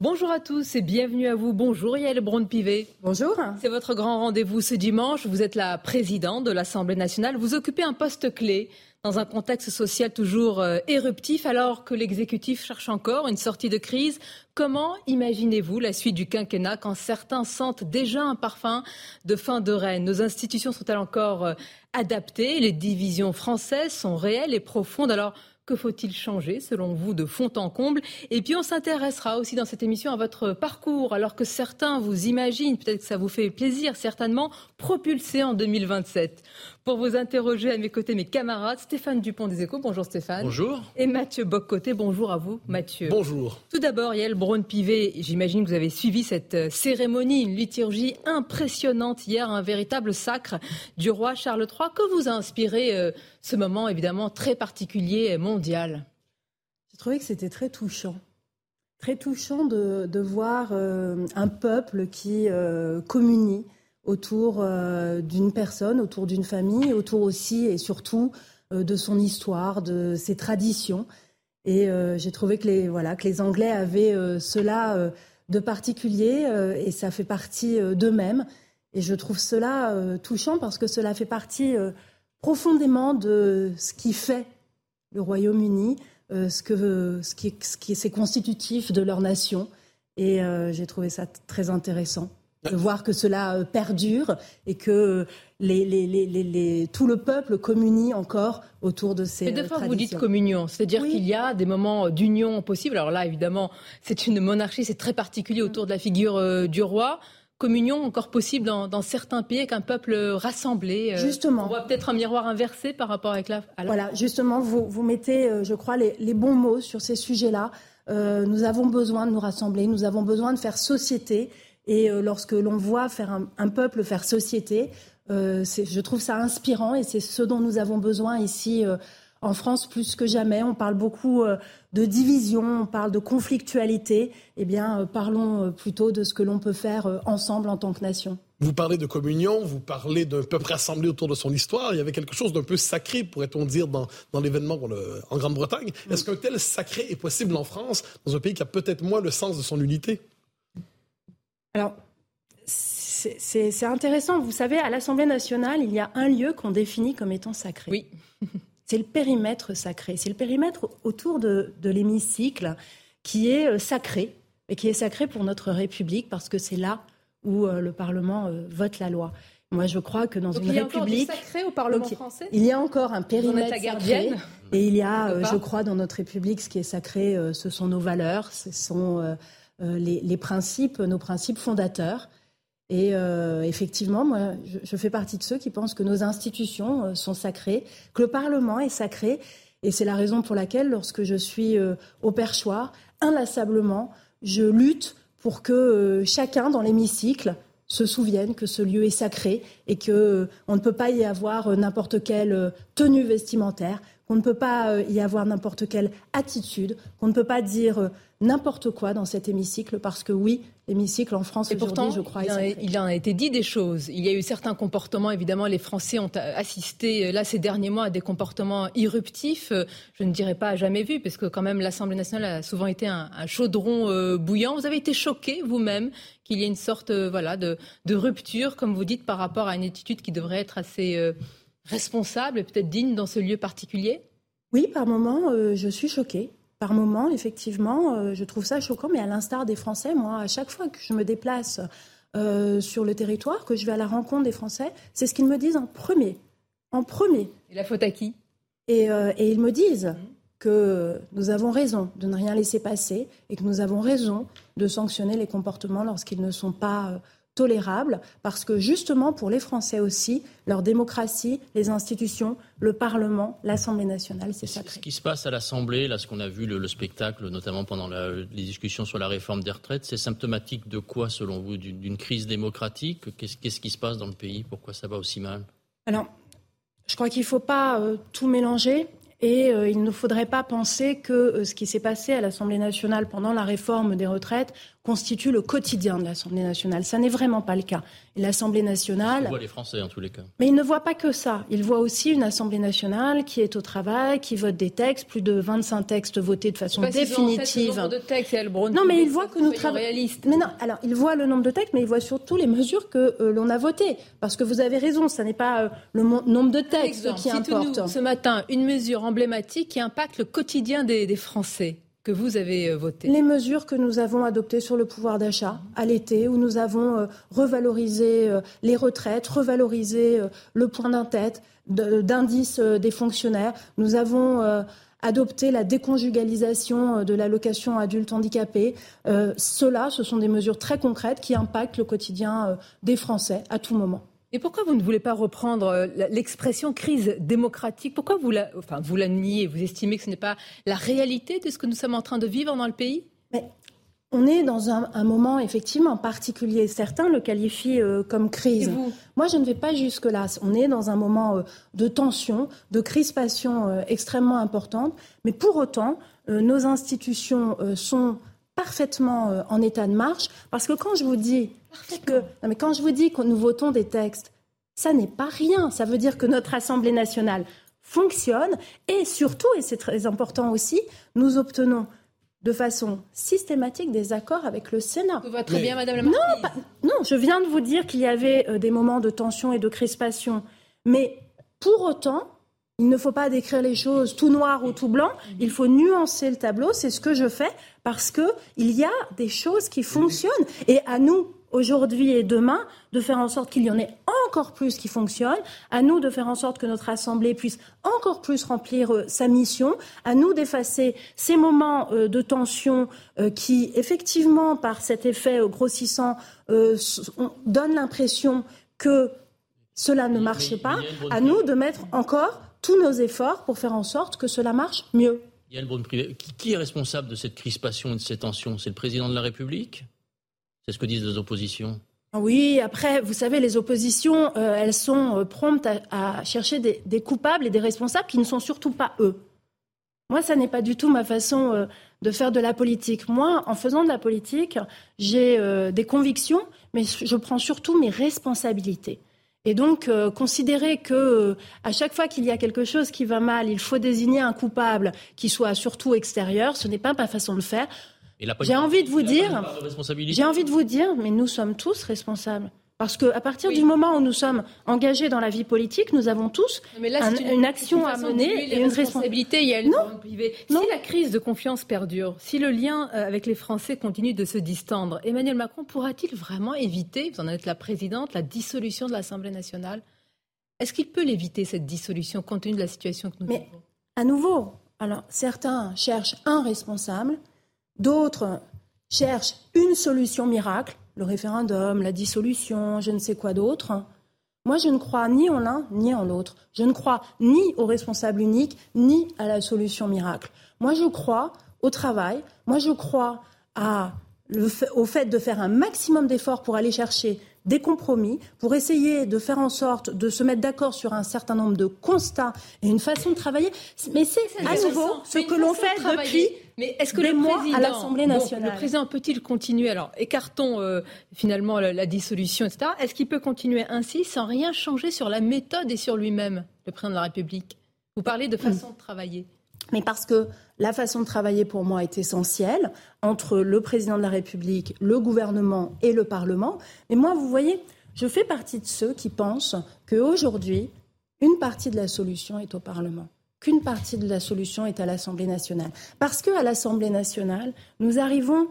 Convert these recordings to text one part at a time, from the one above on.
Bonjour à tous et bienvenue à vous. Bonjour Yael Braun-Pivet. Bonjour. C'est votre grand rendez-vous ce dimanche. Vous êtes la présidente de l'Assemblée nationale. Vous occupez un poste clé dans un contexte social toujours euh, éruptif alors que l'exécutif cherche encore une sortie de crise. Comment imaginez-vous la suite du quinquennat quand certains sentent déjà un parfum de fin de règne? Nos institutions sont-elles encore euh, adaptées? Les divisions françaises sont réelles et profondes. Alors, que faut-il changer, selon vous, de fond en comble? Et puis, on s'intéressera aussi dans cette émission à votre parcours, alors que certains vous imaginent, peut-être que ça vous fait plaisir, certainement, propulsé en 2027. Pour vous interroger à mes côtés, mes camarades, Stéphane Dupont des Échos. Bonjour Stéphane. Bonjour. Et Mathieu Boccoté. Bonjour à vous, Mathieu. Bonjour. Tout d'abord, Yael Braun-Pivet, j'imagine que vous avez suivi cette euh, cérémonie, une liturgie impressionnante hier, un véritable sacre du roi Charles III. Que vous a inspiré euh, ce moment, évidemment, très particulier, mondial? J'ai trouvé que c'était très touchant. Très touchant de, de voir euh, un peuple qui communie autour euh, d'une personne, autour d'une famille, autour aussi et surtout euh, de son histoire, de ses traditions. Et euh, j'ai trouvé que les, voilà, que les Anglais avaient cela de particulier et ça fait partie d'eux-mêmes. Et je trouve cela touchant parce que cela fait partie profondément de ce qui fait le Royaume-Uni, ce, que, ce, qui, ce qui est constitutif de leur nation. Et j'ai trouvé ça très intéressant de voir que cela euh, perdure et que les, les, les, tout le peuple communie encore autour de ces. Mais deux fois, vous dites communion, c'est-à-dire qu'il y a des moments d'union possibles. Alors là, évidemment, c'est une monarchie, c'est très particulier autour de la figure euh, du roi. Communion encore possible dans, certains pays avec un peuple rassemblé. Euh, justement. On voit peut-être un miroir inversé par rapport avec la. Voilà, justement, vous, vous mettez, je crois, les, bons mots sur ces sujets-là. nous avons besoin de nous rassembler, nous avons besoin de faire société. Et euh, lorsque l'on voit faire un, peuple faire société, euh, je trouve ça inspirant et c'est ce dont nous avons besoin ici euh, en France plus que jamais. On parle beaucoup de division, on parle de conflictualité. Eh bien, parlons plutôt de ce que l'on peut faire ensemble en tant que nation. Vous parlez de communion, vous parlez d'un peuple rassemblé autour de son histoire. Il y avait quelque chose d'un peu sacré, pourrait-on dire, dans, dans l'événement en Grande-Bretagne. Est-ce qu'un tel sacré est possible en France, dans un pays qui a peut-être moins le sens de son unité? Alors, c'est intéressant. Vous savez, à l'Assemblée nationale, il y a un lieu qu'on définit comme étant sacré. Oui. c'est le périmètre sacré. C'est le périmètre autour de, l'hémicycle qui est euh, sacré, et qui est sacré pour notre République parce que c'est là où euh, le Parlement euh, vote la loi. Moi, je crois que dans une il y a république, encore sacré au Parlement français? Il y a encore un périmètre sacré, et il y a, je crois, dans notre République, ce qui est sacré, ce sont nos valeurs, ce sont euh, les, principes, nos principes fondateurs. Et euh, effectivement, moi, je, fais partie de ceux qui pensent que nos institutions euh, sont sacrées, que le Parlement est sacré. Et c'est la raison pour laquelle, lorsque je suis au perchoir, inlassablement, je lutte pour que chacun dans l'hémicycle se souvienne que ce lieu est sacré et que on ne peut pas y avoir n'importe quelle tenue vestimentaire, qu'on ne peut pas y avoir n'importe quelle attitude, qu'on ne peut pas dire n'importe quoi dans cet hémicycle parce que oui, l'hémicycle en France aujourd'hui, je crois, il, il en a été dit des choses. Il y a eu certains comportements, évidemment, les Français ont assisté là ces derniers mois à des comportements irruptifs. Je ne dirais pas jamais vus, parce que quand même l'Assemblée nationale a souvent été un, chaudron euh, bouillant. Vous avez été choqué vous-même qu'il y ait une sorte, euh, voilà, de, rupture, comme vous dites, par rapport à une attitude qui devrait être assez euh, responsable et peut-être digne dans ce lieu particulier? Oui, par moments, je suis choquée par moment, effectivement, euh, je trouve ça choquant, mais à l'instar des Français, moi, à chaque fois que je me déplace euh, sur le territoire, que je vais à la rencontre des Français, c'est ce qu'ils me disent en premier. En premier. Et la faute à qui? Et, euh, et, ils me disent mmh. que nous avons raison de ne rien laisser passer et que nous avons raison de sanctionner les comportements lorsqu'ils ne sont pas tolérable parce que justement pour les Français aussi, leur démocratie, les institutions, le Parlement, l'Assemblée nationale, c'est sacré. Ce qui se passe à l'Assemblée, là, ce qu'on a vu, le, spectacle, notamment pendant les discussions sur la réforme des retraites, c'est symptomatique de quoi, selon vous D'une crise démocratique? Qu'est-ce qui se passe dans le pays? Pourquoi ça va aussi mal? Alors, je crois qu'il ne faut pas euh, tout mélanger. Et euh, il ne faudrait pas penser que euh, ce qui s'est passé à l'Assemblée nationale pendant la réforme des retraites constitue le quotidien de l'Assemblée nationale. Ça n'est vraiment pas le cas. L'Assemblée nationale. Il voit les Français en tous les cas. Mais il ne voit pas que ça. Il voit aussi une Assemblée nationale qui est au travail, qui vote des textes, plus de 25 textes votés de façon définitive. de textes, non, mais il voit que nous travaillons. Mais non, alors il voit le nombre de textes, mais il voit surtout les mesures que euh, l'on a votées. Parce que vous avez raison, ce n'est pas euh, le nombre de textes qui importe. ce matin, une mesure emblématique qui impacte le quotidien des Français euh, Les mesures que nous avons adoptées sur le pouvoir d'achat à l'été, où nous avons euh, revalorisé euh, les retraites, revalorisé le point d'indice des fonctionnaires. Nous avons adopté la déconjugalisation de l'allocation adulte handicapé. cela, ce sont des mesures très concrètes qui impactent le quotidien des Français à tout moment. Et pourquoi vous ne voulez pas reprendre euh, l'expression crise démocratique? Pourquoi vous la, enfin, vous la niez? Vous estimez que ce n'est pas la réalité de ce que nous sommes en train de vivre dans le pays? Mais on est dans un, moment effectivement particulier. Certains le qualifient euh, comme crise. Moi, je ne vais pas jusque-là. On est dans un moment euh, de tension, de crispation extrêmement importante. Mais pour autant, nos institutions sont parfaitement euh, en état de marche. Parce que quand je vous dis que, mais quand je vous dis que nous votons des textes, ça n'est pas rien. Ça veut dire que notre Assemblée nationale fonctionne et surtout, et c'est très important aussi, nous obtenons de façon systématique des accords avec le Sénat. Tout va très bien, Madame la non, non, je viens de vous dire qu'il y avait euh, des moments de tension et de crispation, mais pour autant, il ne faut pas décrire les choses tout noir ou tout blanc. Il faut nuancer le tableau. C'est ce que je fais parce que il y a des choses qui fonctionnent. Et à nous, aujourd'hui et demain, de faire en sorte qu'il y en ait encore plus qui fonctionnent. À nous de faire en sorte que notre Assemblée puisse encore plus remplir euh, sa mission. À nous d'effacer ces moments euh, de tension euh, qui, effectivement, par cet effet grossissant, donnent l'impression que cela ne marche pas. À nous de mettre encore tous nos efforts pour faire en sorte que cela marche mieux. Yann qui est responsable de cette crispation et de ces tensions C'est le président de la République? C'est ce que disent les oppositions ah oui, après, vous savez, les oppositions, euh, elles sont euh, promptes à, chercher des, coupables et des responsables qui ne sont surtout pas eux. Moi, ça n'est pas du tout ma façon euh, de faire de la politique. Moi, en faisant de la politique, j'ai des convictions, mais je prends surtout mes responsabilités. Et donc, euh, considérer que euh, à chaque fois qu'il y a quelque chose qui va mal, il faut désigner un coupable qui soit surtout extérieur, ce n'est pas ma façon de faire. J'ai envie de vous dire, j'ai envie de vous dire, mais nous sommes tous responsables. Parce qu'à partir du moment où nous sommes engagés dans la vie politique, nous avons tous une, action à mener et une responsabilité. Il y a non. Si la crise de confiance perdure, si le lien euh, avec les Français continue de se distendre, Emmanuel Macron pourra-t-il vraiment éviter, vous en êtes la présidente, la dissolution de l'Assemblée nationale? Est-ce qu'il peut l'éviter, cette dissolution, compte tenu de la situation que nous Mais, à nouveau, alors certains cherchent un responsable, d'autres cherchent une solution miracle le référendum, la dissolution, je ne sais quoi d'autre. Moi, je ne crois ni en l'un ni en l'autre. Je ne crois ni au responsable unique, ni à la solution miracle. Moi, je crois au travail. Moi, je crois au fait de faire un maximum d'efforts pour aller chercher des compromis, pour essayer de faire en sorte de se mettre d'accord sur un certain nombre de constats et une façon de travailler. Mais c'est à nouveau ce que l'on fait depuis mais est-ce que le mois président, à l'Assemblée nationale. le président peut-il continuer Alors, écartons euh, finalement la, dissolution, etc. Est-ce qu'il peut continuer ainsi sans rien changer sur la méthode et sur lui-même, le président de la République? Vous parlez de façon de travailler. Mais parce que la façon de travailler pour moi est essentielle entre le président de la République, le gouvernement et le Parlement. Mais moi, vous voyez, je fais partie de ceux qui pensent qu'aujourd'hui, une partie de la solution est au Parlement qu'une partie de la solution est à l'Assemblée nationale. Parce qu'à l'Assemblée nationale, nous arrivons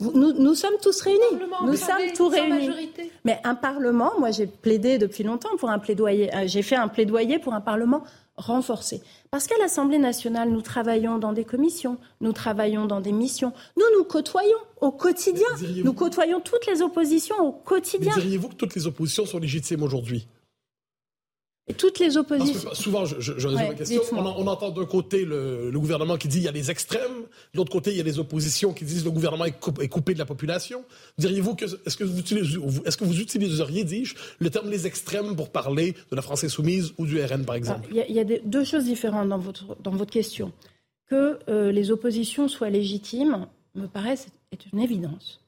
nous, nous, sommes tous réunis. Nous sommes tous réunis. Majorité. Mais un Parlement, moi j'ai plaidé depuis longtemps pour un plaidoyer, euh, j'ai fait un plaidoyer pour un Parlement renforcée. Parce qu'à l'Assemblée nationale, nous travaillons dans des commissions, nous travaillons dans des missions, nous nous côtoyons au quotidien, nous côtoyons toutes les oppositions au quotidien. Diriez-vous que toutes les oppositions sont légitimes aujourd'hui? Toutes les oppositions. souvent, je, je, résume ma question. On, entend d'un côté le, gouvernement qui dit il y a les extrêmes, de l'autre côté il y a les oppositions qui disent le gouvernement est, coupé, de la population. Diriez-vous que est-ce que vous est-ce que vous utiliseriez, dis-je, le terme les extrêmes pour parler de la France insoumise ou du RN par exemple? Il y a, deux choses différentes dans votre dans votre question. Que euh, les oppositions soient légitimes me paraît est une évidence.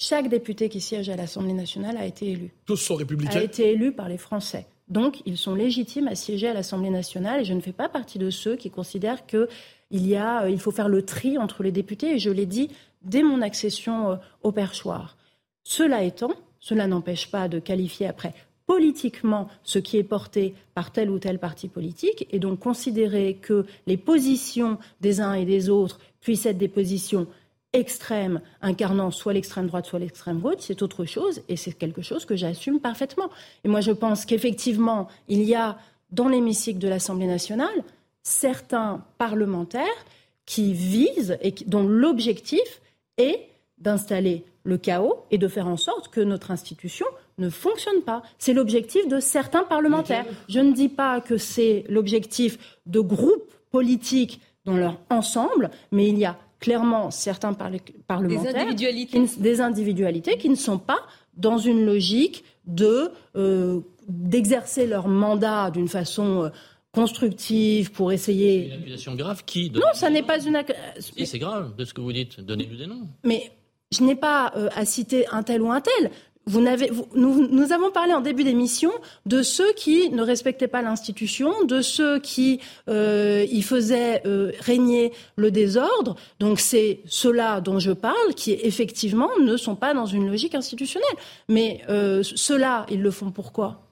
Chaque député qui siège à l'Assemblée nationale a été élu. Tous sont républicains. A été élu par les Français. Donc, ils sont légitimes à siéger à l'Assemblée nationale et je ne fais pas partie de ceux qui considèrent qu'il euh, faut faire le tri entre les députés et je l'ai dit dès mon accession euh, au perchoir. Cela étant, cela n'empêche pas de qualifier après politiquement ce qui est porté par tel ou tel parti politique et donc considérer que les positions des uns et des autres puissent être des positions extrême incarnant soit l'extrême droite, soit l'extrême gauche, c'est autre chose et c'est quelque chose que j'assume parfaitement. Et moi, je pense qu'effectivement, il y a dans l'hémicycle de l'Assemblée nationale certains parlementaires qui visent et dont l'objectif est d'installer le chaos et de faire en sorte que notre institution ne fonctionne pas. C'est l'objectif de certains parlementaires. Je ne dis pas que c'est l'objectif de groupes politiques dans leur ensemble, mais il y a clairement certains parlementaires des individualités. Qui, des individualités qui ne sont pas dans une logique de euh, d'exercer leur mandat d'une façon euh, constructive pour essayer. C'est une accusation grave qui Non, ça n'est pas une. Si, c'est grave de ce que vous dites. Donnez-nous des noms. Mais je n'ai pas euh, à citer un tel ou un tel nous, avons parlé en début d'émission de ceux qui ne respectaient pas l'institution, de ceux qui euh, y faisaient euh, régner le désordre. Donc c'est ceux-là dont je parle qui effectivement ne sont pas dans une logique institutionnelle. Mais euh, ceux-là, ils le font pourquoi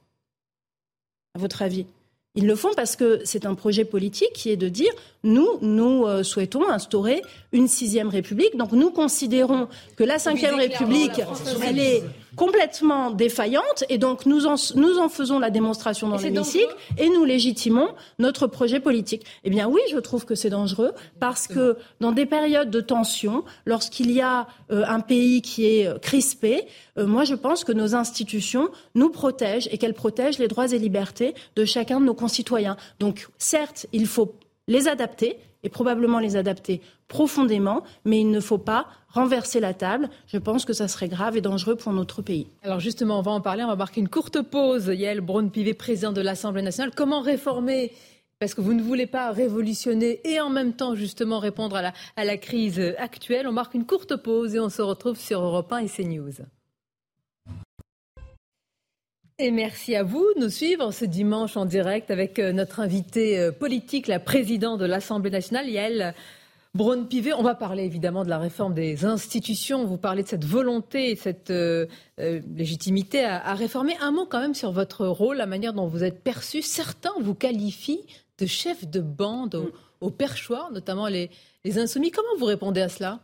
À votre avis? Ils le font parce que c'est un projet politique qui est de dire nous, nous euh, souhaitons instaurer une sixième République. Donc nous considérons que la cinquième République, elle est complètement défaillante et donc nous en, nous en faisons la démonstration dans l'hémicycle et nous légitimons notre projet politique. Eh bien oui, je trouve que c'est dangereux parce que dans des périodes de tension, lorsqu'il y a euh, un pays qui est euh, crispé, moi je pense que nos institutions nous protègent et qu'elles protègent les droits et libertés de chacun de nos concitoyens. Donc certes, il faut les adapter et probablement les adapter profondément, mais il ne faut pas renverser la table. Je pense que ça serait grave et dangereux pour notre pays. Alors justement, on va en parler, on va marquer une courte pause. Yael Braun-Pivet, président de l'Assemblée nationale. Comment réformer? Parce que vous ne voulez pas révolutionner et en même temps justement répondre à la, crise actuelle. On marque une courte pause et on se retrouve sur Europe 1 et CNews. Et merci à vous de nous suivre ce dimanche en direct avec euh, notre invité euh, politique, la présidente de l'Assemblée nationale, Yael Braun-Pivet. On va parler évidemment de la réforme des institutions. Vous parlez de cette volonté et cette euh, légitimité à, réformer. Un mot quand même sur votre rôle, la manière dont vous êtes perçu. Certains vous qualifient de chef de bande au, perchoir, notamment les, les insoumis. Comment vous répondez à cela?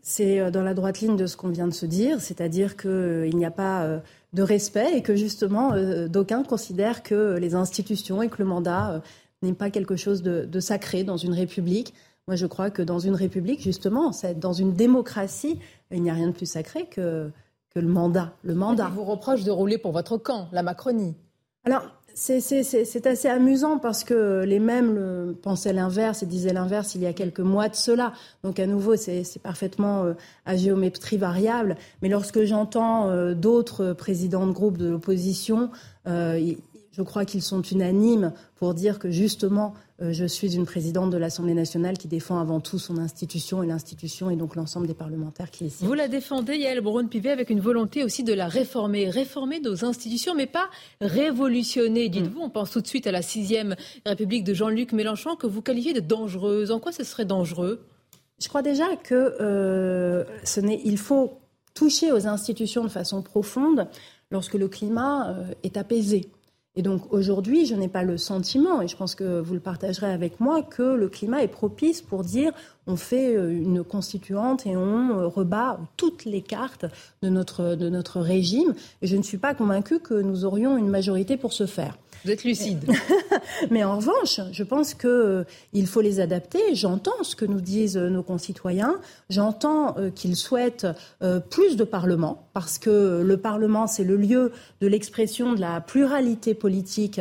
C'est dans la droite ligne de ce qu'on vient de se dire, c'est-à-dire qu'il n'y a pas de respect et que justement euh, d'aucuns considèrent que les institutions et que le mandat euh, n'est pas quelque chose de, sacré dans une république. Moi, je crois que dans une république, justement, dans une démocratie, il n'y a rien de plus sacré que, que le mandat. Le mandat. vous reproche de rouler pour votre camp, la Macronie? Alors, c'est assez amusant parce que les mêmes pensaient l'inverse et disaient l'inverse il y a quelques mois de cela. Donc à nouveau, c'est parfaitement euh, à géométrie variable. Mais lorsque j'entends euh, d'autres présidents de groupe de l'opposition, euh, je crois qu'ils sont unanimes pour dire que justement, euh, je suis une présidente de l'Assemblée nationale qui défend avant tout son institution et l'institution et donc l'ensemble des parlementaires qui est Vous la défendez, Yael Braun-Pivet, avec une volonté aussi de la réformer. Réformer nos institutions, mais pas révolutionner. Dites-vous, on pense tout de suite à la sixième République de Jean-Luc Mélenchon que vous qualifiez de dangereuse. En quoi ce serait dangereux? Je crois déjà que euh, ce il faut toucher aux institutions de façon profonde lorsque le climat euh, est apaisé. Et donc aujourd'hui, je n'ai pas le sentiment, et je pense que vous le partagerez avec moi, que le climat est propice pour dire on fait euh, une constituante et on euh, rebat toutes les cartes de notre, de notre régime. Et je ne suis pas convaincue que nous aurions une majorité pour ce faire. Vous êtes lucide. Mais en revanche, je pense qu'il euh, faut les adapter. J'entends ce que nous disent euh, nos concitoyens. J'entends euh, qu'ils souhaitent plus de Parlement, parce que le Parlement, c'est le lieu de l'expression de la pluralité politique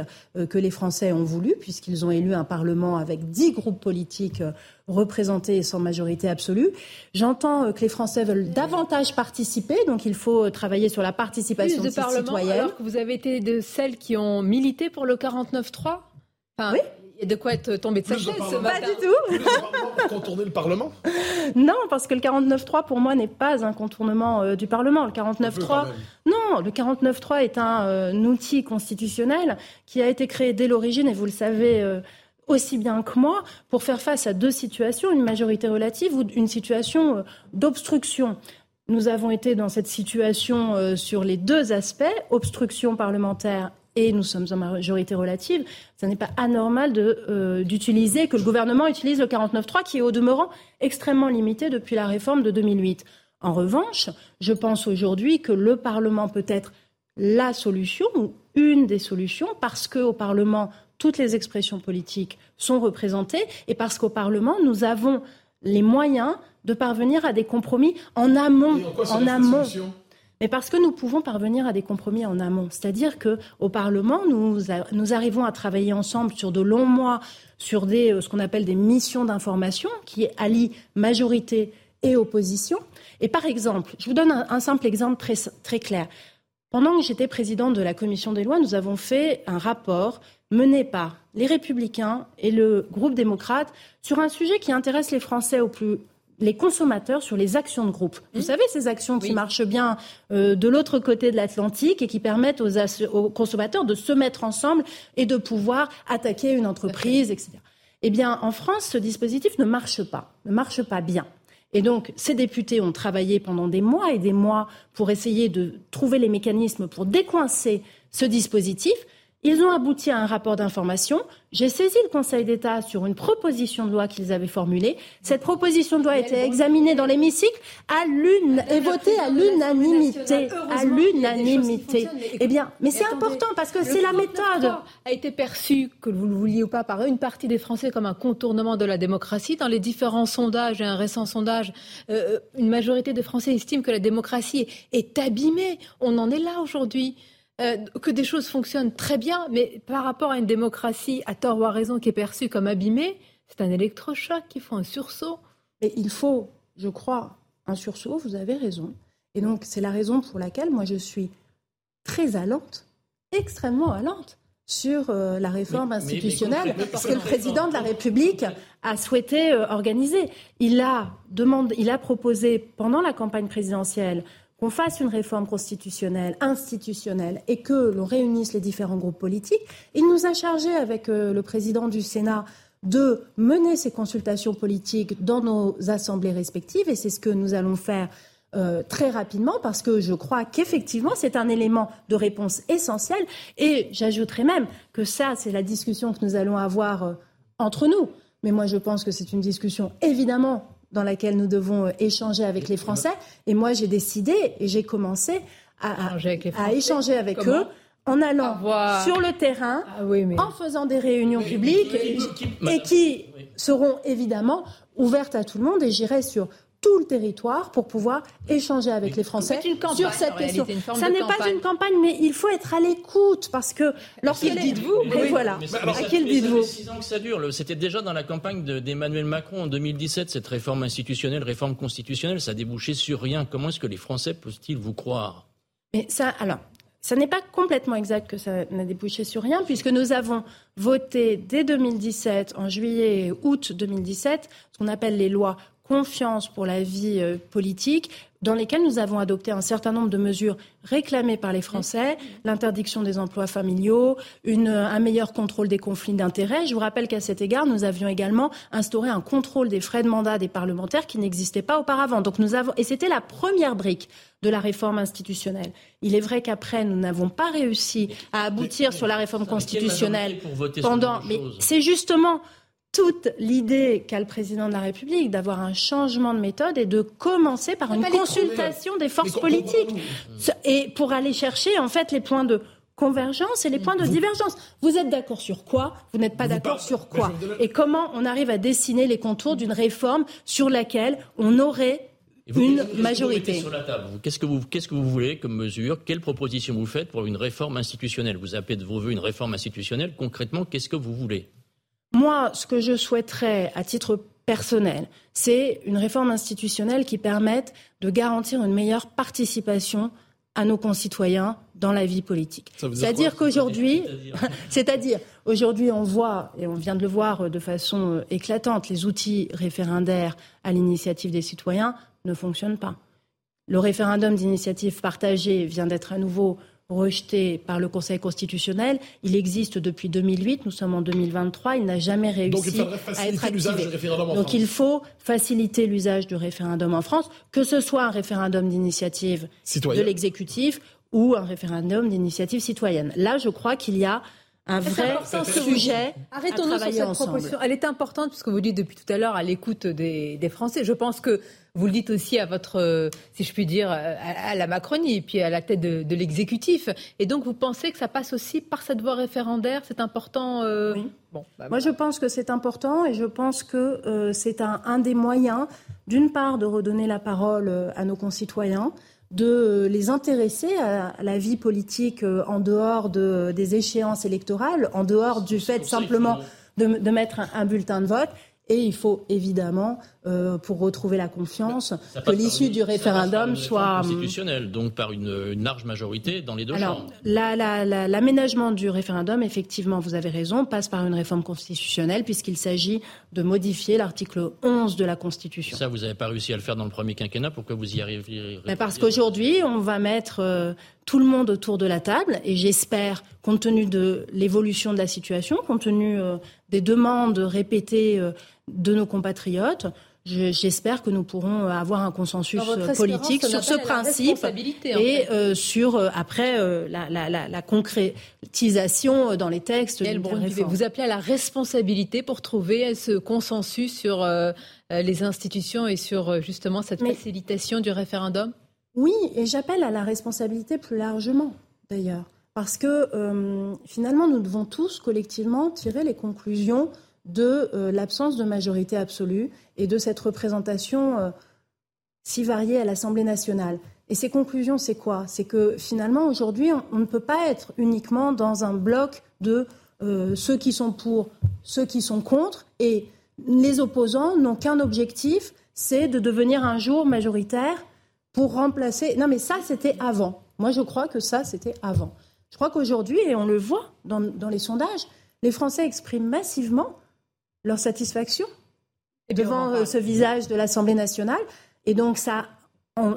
que les Français ont voulu, puisqu'ils ont élu un Parlement avec dix groupes politiques représentés et sans majorité absolue. J'entends que les Français veulent davantage participer, donc il faut travailler sur la participation plus de Parlement, citoyenne. Alors que vous avez été de celles qui ont milité pour le 49-3 enfin, Oui. Il y a de quoi être tombé de sa chaise ce matin. Pas du tout. pour contourner le Parlement Non, parce que le 49-3, pour moi, n'est pas un contournement euh, du Parlement. Le 49-3, non, le 49-3 est un, euh, outil constitutionnel qui a été créé dès l'origine, et vous le savez euh, aussi bien que moi, pour faire face à deux situations, une majorité relative ou une situation d'obstruction. Nous avons été dans cette situation sur les deux aspects, obstruction parlementaire et nous sommes en majorité relative, ce n'est pas anormal euh, d'utiliser, que le gouvernement utilise le 49.3 qui est au demeurant extrêmement limité depuis la réforme de 2008. En revanche, je pense aujourd'hui que le Parlement peut être la solution ou une des solutions parce qu'au Parlement, toutes les expressions politiques sont représentées et parce qu'au Parlement, nous avons les moyens de parvenir à des compromis en amont. en, amont mais parce que nous pouvons parvenir à des compromis en amont. C'est-à-dire qu'au Parlement, nous, nous, arrivons à travailler ensemble sur de longs mois, sur des, euh, ce qu'on appelle des missions d'information qui allient majorité et opposition. Et par exemple, je vous donne un, simple exemple très, très clair. Pendant que j'étais présidente de la commission des lois, nous avons fait un rapport mené par les Républicains et le groupe démocrate sur un sujet qui intéresse les Français au plus les consommateurs sur les actions de groupe. Vous mmh. savez, ces actions qui marchent bien euh, de l'autre côté de l'Atlantique et qui permettent aux, consommateurs de se mettre ensemble et de pouvoir attaquer une entreprise, etc. Eh bien, en France, ce dispositif ne marche pas, ne marche pas bien. Et donc, ces députés ont travaillé pendant des mois et des mois pour essayer de trouver les mécanismes pour décoincer ce dispositif. Ils ont abouti à un rapport d'information. J'ai saisi le Conseil d'État sur une proposition de loi qu'ils avaient formulée. Cette proposition de loi a été examinée dans l'hémicycle à l'une et votée à l'unanimité. À l'unanimité. Eh bien, mais c'est important parce que c'est la méthode. A été perçu, que vous le vouliez ou pas, par une partie des Français comme un contournement de la démocratie. Dans les différents sondages et un récent sondage, euh, une majorité des Français estiment que la démocratie est abîmée. On en est là aujourd'hui. Euh, que des choses fonctionnent très bien, mais par rapport à une démocratie, à tort ou à raison, qui est perçue comme abîmée, c'est un électrochoc qui faut un sursaut. Mais il faut, je crois, un sursaut, vous avez raison. Et donc, c'est la raison pour laquelle moi, je suis très allante, extrêmement allante sur euh, la réforme institutionnelle que le président de la République a souhaité euh, organiser. Il a, demandé, il a proposé pendant la campagne présidentielle qu'on fasse une réforme constitutionnelle, institutionnelle, et que l'on réunisse les différents groupes politiques. Il nous a chargé, avec euh, le président du Sénat, de mener ces consultations politiques dans nos assemblées respectives, et c'est ce que nous allons faire euh, très rapidement parce que je crois qu'effectivement c'est un élément de réponse essentiel et j'ajouterais même que ça c'est la discussion que nous allons avoir euh, entre nous. Mais moi je pense que c'est une discussion évidemment dans laquelle nous devons euh, échanger avec les Français. Et moi, j'ai décidé et j'ai commencé à, à, échanger avec eux en allant sur le terrain, ah en faisant des réunions publiques et qui seront évidemment ouvertes à tout le monde. Et j'irai sur tout le territoire pour pouvoir échanger avec les Français sur cette question. Ça n'est pas une campagne, mais il faut être à l'écoute parce que lorsqu'il dites-vous mais voilà. à qui le dites-vous six ans que ça dure. C'était déjà dans la campagne d'Emmanuel Macron en 2017 cette réforme institutionnelle, réforme constitutionnelle, ça a débouché sur rien. Comment est-ce que les Français peuvent-ils vous croire? Mais ça, alors. Ça n'est pas complètement exact que ça n'a débouché sur rien, puisque nous avons voté dès 2017, en juillet et août 2017, ce qu'on appelle les lois confiance pour la vie euh, politique, dans lesquelles nous avons adopté un certain nombre de mesures réclamées par les Français, l'interdiction des emplois familiaux, une, un meilleur contrôle des conflits d'intérêts. Je vous rappelle qu'à cet égard, nous avions également instauré un contrôle des frais de mandat des parlementaires qui n'existait pas auparavant. Donc nous avons, et c'était la première brique de la réforme institutionnelle. Il est vrai qu'après, nous n'avons pas réussi à aboutir sur la réforme constitutionnelle pendant, mais c'est justement toute l'idée qu'a le président de la République d'avoir un changement de méthode et de commencer par une consultation des forces politiques. Et pour aller chercher en fait les points de convergence et les points de divergence. Vous êtes d'accord sur quoi? Vous n'êtes pas d'accord sur quoi Et comment on arrive à dessiner les contours d'une réforme sur laquelle on aurait une majorité? Qu'est-ce que vous qu'est-ce que vous voulez comme mesure? Quelle proposition vous faites pour une réforme institutionnelle? Vous appelez de vos voeux une réforme institutionnelle. Concrètement, qu'est-ce que vous voulez? Moi, ce que je souhaiterais, à titre personnel, c'est une réforme institutionnelle qui permette de garantir une meilleure participation à nos concitoyens dans la vie politique. C'est-à-dire qu'aujourd'hui, c'est-à-dire aujourd'hui, on voit et on vient de le voir de façon euh, éclatante, les outils référendaires à l'initiative des citoyens ne fonctionnent pas. Le référendum d'initiative partagée vient d'être à nouveau rejeté par le Conseil constitutionnel. Il existe depuis 2008, nous sommes en 2023, il n'a jamais réussi à être activé. Donc il faut faciliter l'usage du référendum en France, que ce soit un référendum d'initiative de l'exécutif ou un référendum d'initiative citoyenne. Là, je crois qu'il y a un vrai sujet. Arrêtons-nous sur cette proposition. Elle est importante puisque vous dites depuis tout à l'heure à l'écoute des, des, Français. Je pense que vous le dites aussi à votre, euh, si je puis dire, à, la Macronie et puis à la tête de, l'exécutif. Et donc vous pensez que ça passe aussi par cette voie référendaire? C'est important euh, Oui. Bon, bah, Moi je pense que c'est important et je pense que euh, c'est un, un, des moyens, d'une part, de redonner la parole à nos concitoyens de les intéresser à la vie politique euh, en dehors de, des échéances électorales, en dehors du fait simplement de, mettre un, bulletin de vote. Et il faut évidemment, euh, pour retrouver la confiance, que l'issue du référendum soit hum, constitutionnelle, donc par une, large majorité dans les deux Alors, l'aménagement du référendum, effectivement, vous avez raison, passe par une réforme constitutionnelle puisqu'il s'agit de modifier l'article 11 de la Constitution. Ça, vous n'avez pas réussi à le faire dans le premier quinquennat. Pourquoi vous y arrivez? Parce qu'aujourd'hui, on va mettre euh, tout le monde autour de la table et j'espère, compte tenu de l'évolution de la situation, compte tenu euh, des demandes répétées de nos compatriotes. J'espère que nous pourrons avoir un consensus politique sur ce principe et euh, sur euh, après euh, la, la, la, la, concrétisation dans les textes. Vous appelez à la responsabilité pour trouver ce consensus sur les institutions et sur justement cette facilitation du référendum? Oui, et j'appelle à la responsabilité plus largement d'ailleurs, parce que finalement nous devons tous collectivement tirer les conclusions de euh, l'absence de majorité absolue et de cette représentation euh, si variée à l'Assemblée nationale. Et ces conclusions, c'est quoi? C'est que finalement, aujourd'hui, on, ne peut pas être uniquement dans un bloc de euh, ceux qui sont pour, ceux qui sont contre, et les opposants n'ont qu'un objectif, c'est de devenir un jour majoritaire pour remplacer. Non, mais ça, c'était avant. Moi, je crois que ça, c'était avant. Je crois qu'aujourd'hui, et on le voit dans, dans les sondages, les Français expriment massivement leur satisfaction devant euh, ce visage de l'Assemblée nationale. Et donc ça,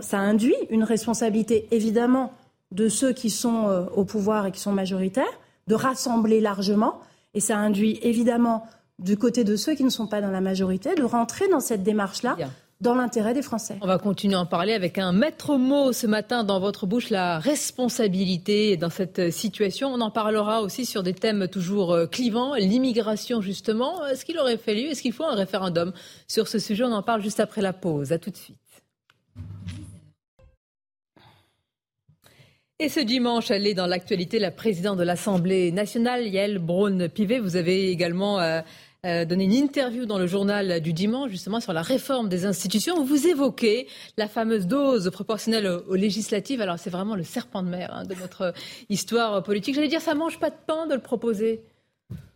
ça induit une responsabilité évidemment de ceux qui sont euh, au pouvoir et qui sont majoritaires, de rassembler largement. Et ça induit évidemment du côté de ceux qui ne sont pas dans la majorité de rentrer dans cette démarche-là dans l'intérêt des Français. On va continuer à en parler avec un maître mot ce matin dans votre bouche, la responsabilité dans cette situation. On en parlera aussi sur des thèmes toujours euh, clivants, l'immigration justement. Est-ce qu'il aurait fallu, est-ce qu'il faut un référendum sur ce sujet? On en parle juste après la pause. À tout de suite. Et ce dimanche, elle est dans l'actualité, la présidente de l'Assemblée nationale, Yael Braun-Pivet. Vous avez également euh, euh, donné une interview dans le journal du dimanche, justement, sur la réforme des institutions, où vous évoquez la fameuse dose proportionnelle aux, législatives. Alors, c'est vraiment le serpent de mer hein, de notre histoire politique. J'allais dire, ça mange pas de pain de le proposer.